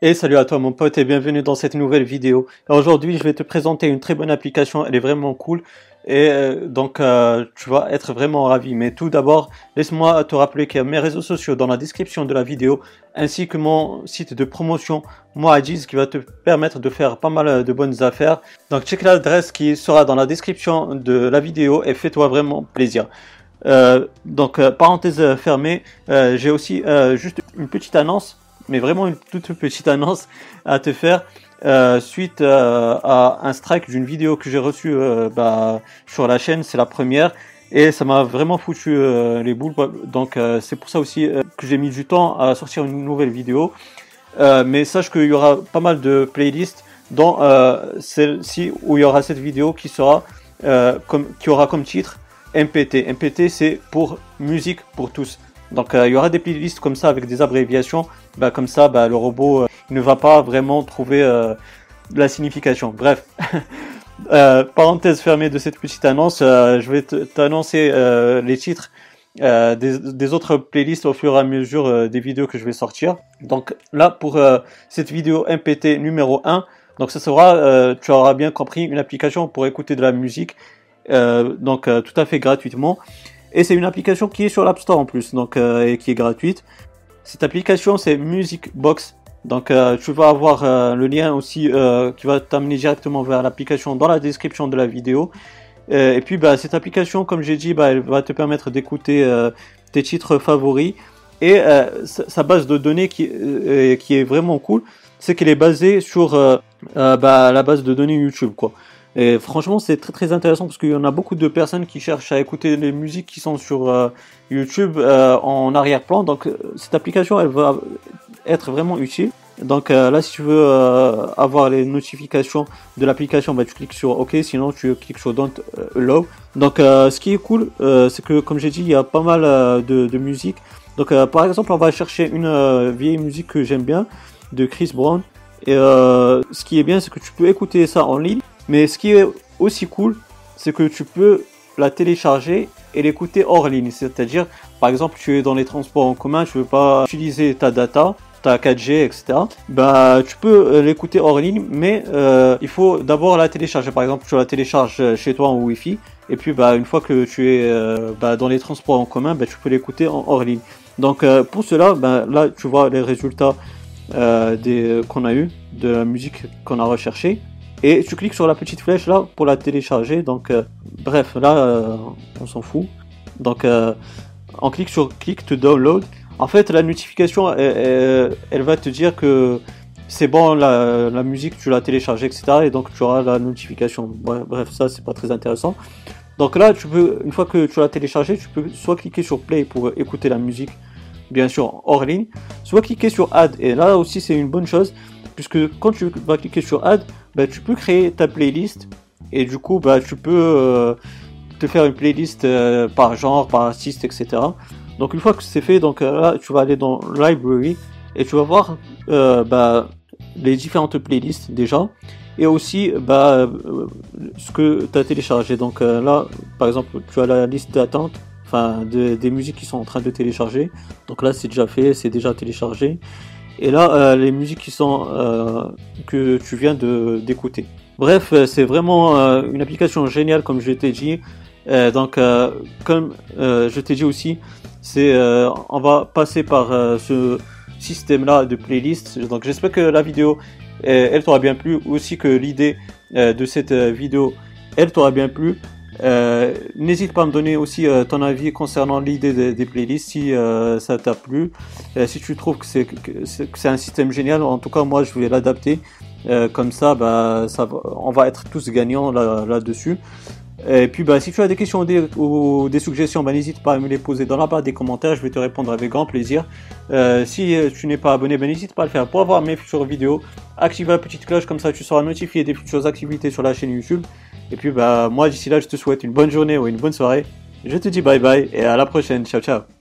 Et salut à toi mon pote et bienvenue dans cette nouvelle vidéo. Aujourd'hui je vais te présenter une très bonne application, elle est vraiment cool et euh, donc euh, tu vas être vraiment ravi. Mais tout d'abord laisse-moi te rappeler qu'il y a mes réseaux sociaux dans la description de la vidéo ainsi que mon site de promotion Moajiz qui va te permettre de faire pas mal de bonnes affaires. Donc check l'adresse qui sera dans la description de la vidéo et fais-toi vraiment plaisir. Euh, donc parenthèse fermée, j'ai aussi juste une petite annonce mais vraiment une toute petite annonce à te faire. Euh, suite euh, à un strike d'une vidéo que j'ai reçue euh, bah, sur la chaîne, c'est la première, et ça m'a vraiment foutu les boules. Donc c'est pour ça aussi que j'ai mis du temps à sortir une nouvelle vidéo. mais sache qu'il y aura pas mal de playlists, dont celle-ci où il y aura cette vidéo qui sera comme qui aura comme titre MPT. MPT c'est pour musique pour tous. Donc il y aura des playlists comme ça avec des abréviations bah, comme ça, bah, le robot euh, ne va pas vraiment trouver euh, la signification. Bref, euh, parenthèse fermée de cette petite annonce, je vais t'annoncer les titres des, autres playlists au fur et à mesure des vidéos que je vais sortir. Donc là, pour cette vidéo MPT numéro 1, donc ça sera, tu auras bien compris, une application pour écouter de la musique, donc tout à fait gratuitement. Et c'est une application qui est sur l'App Store en plus, donc et qui est gratuite. Cette application, c'est Music Box. Donc, euh, tu vas avoir euh, le lien aussi euh, qui va t'amener directement vers l'application dans la description de la vidéo. et puis, bah, cette application, comme j'ai dit, bah, elle va te permettre d'écouter tes titres favoris. Et sa base de données qui, qui est vraiment cool, c'est qu'elle est basée sur bah, la base de données YouTube, quoi. Et franchement, c'est très très intéressant parce qu'il y en a beaucoup de personnes qui cherchent à écouter les musiques qui sont sur euh, YouTube euh, en arrière-plan. Donc euh, cette application, elle va être vraiment utile. Donc là, si tu veux avoir les notifications de l'application, bah, tu cliques sur OK, sinon tu cliques sur Don't Allow. Donc ce qui est cool, c'est que comme j'ai dit, il y a pas mal de, de musique. Donc par exemple, on va chercher une vieille musique que j'aime bien de Chris Brown. Et ce qui est bien, c'est que tu peux écouter ça en ligne mais ce qui est aussi cool, c'est que tu peux la télécharger et l'écouter hors ligne. C'est-à-dire, par exemple, tu es dans les transports en commun, tu veux pas utiliser ta data, ta 4G, etc. Bah, tu peux euh, l'écouter hors ligne, mais euh, il faut d'abord la télécharger. Par exemple, tu la télécharges chez toi en Wi-Fi, et puis bah, une fois que tu es euh, bah, dans les transports en commun, bah, tu peux l'écouter en hors ligne. Donc pour cela, bah, là, tu vois les résultats qu'on a eu de la musique qu'on a recherchée. Et tu cliques sur la petite flèche là pour la télécharger. Donc, euh, bref, là, euh, on s'en fout. Donc, euh, on clique sur click to download. En fait, la notification, elle, va te dire que c'est bon, la, musique, tu l'as téléchargée, etc. Et donc, tu auras la notification. Bref, ça, c'est pas très intéressant. Donc là, tu peux, une fois que tu l'as téléchargé, tu peux soit cliquer sur play pour écouter la musique, bien sûr, hors ligne, soit cliquer sur add. Et là aussi, c'est une bonne chose, puisque quand tu vas cliquer sur add, bah, tu peux créer ta playlist et du coup bah, tu peux euh, te faire une playlist euh, par genre, par artiste, etc. Donc une fois que c'est fait, donc euh, là tu vas aller dans Library et tu vas voir bah, les différentes playlists déjà et aussi bah, ce que tu as téléchargé. Donc là par exemple tu as la liste d'attente enfin des musiques qui sont en train de télécharger. Donc là c'est déjà fait, c'est déjà téléchargé. Et là, euh, les musiques qui sont euh, que tu viens de d'écouter. Bref, euh, c'est vraiment une application géniale comme je t'ai dit. donc, comme je t'ai dit aussi, c'est on va passer par ce système-là de playlist. Donc, j'espère que la vidéo elle t'aura bien plu, aussi que l'idée de cette vidéo elle t'aura bien plu. Euh, n'hésite pas à me donner aussi euh, ton avis concernant l'idée des, playlists si euh, ça t'a plu. si tu trouves que c'est un système génial, en tout cas moi je vais l'adapter. comme ça, bah, on va être tous gagnants là-dessus. et puis bah, si tu as des questions ou des, suggestions, bah, n'hésite pas à me les poser dans la barre des commentaires, je vais te répondre avec grand plaisir. si tu n'es pas abonné, bah, n'hésite pas à le faire pour avoir mes futures vidéos. Active la petite cloche, comme ça tu seras notifié des futures activités sur la chaîne YouTube. Et puis bah moi d'ici là je te souhaite une bonne journée ou une bonne soirée. Je te dis bye bye et à la prochaine. Ciao ciao.